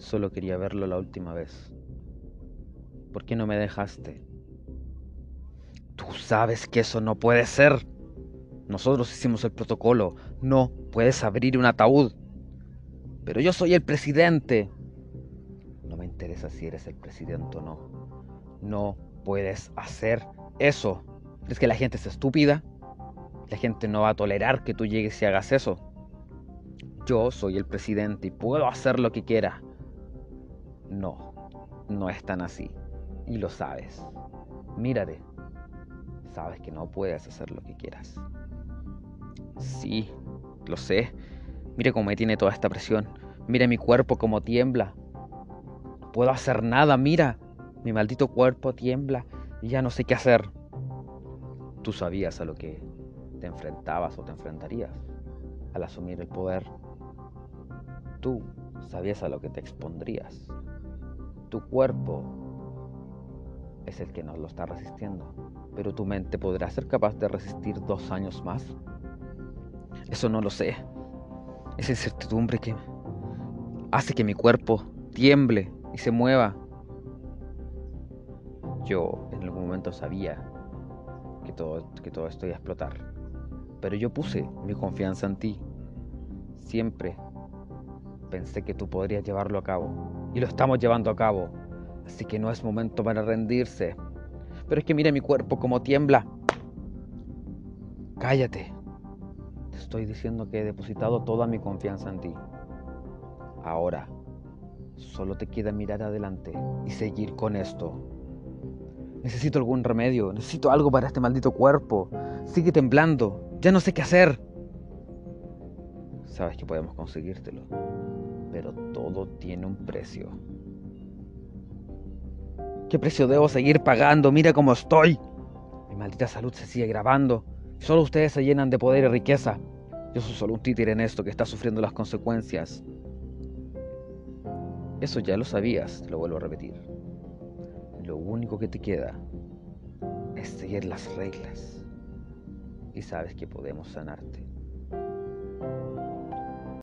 Solo quería verlo la última vez. ¿Por qué no me dejaste? Tú sabes que eso no puede ser. Nosotros hicimos el protocolo. No puedes abrir un ataúd. Pero yo soy el presidente. No me interesa si eres el presidente o no. No puedes hacer eso. ¿Crees que la gente es estúpida? La gente no va a tolerar que tú llegues y hagas eso. Yo soy el presidente y puedo hacer lo que quiera. No, no es tan así. Y lo sabes. Mírate. Sabes que no puedes hacer lo que quieras. Sí, lo sé. Mira cómo me tiene toda esta presión. Mira mi cuerpo como tiembla. No puedo hacer nada, mira. Mi maldito cuerpo tiembla y ya no sé qué hacer. Tú sabías a lo que te enfrentabas o te enfrentarías al asumir el poder. Tú sabías a lo que te expondrías. Tu cuerpo es el que nos lo está resistiendo, pero tu mente podrá ser capaz de resistir dos años más. Eso no lo sé. Esa incertidumbre que hace que mi cuerpo tiemble y se mueva. Yo en algún momento sabía que todo, que todo esto iba a explotar. Pero yo puse mi confianza en ti. Siempre pensé que tú podrías llevarlo a cabo. Y lo estamos llevando a cabo. Así que no es momento para rendirse. Pero es que mira mi cuerpo como tiembla. Cállate. Te estoy diciendo que he depositado toda mi confianza en ti. Ahora, solo te queda mirar adelante y seguir con esto. Necesito algún remedio, necesito algo para este maldito cuerpo. Sigue temblando, ya no sé qué hacer. Sabes que podemos conseguírtelo, pero todo tiene un precio. ¿Qué precio debo seguir pagando? Mira cómo estoy. Mi maldita salud se sigue grabando. Solo ustedes se llenan de poder y riqueza. Yo soy solo un títere en esto que está sufriendo las consecuencias. Eso ya lo sabías, lo vuelvo a repetir. Lo único que te queda es seguir las reglas. Y sabes que podemos sanarte.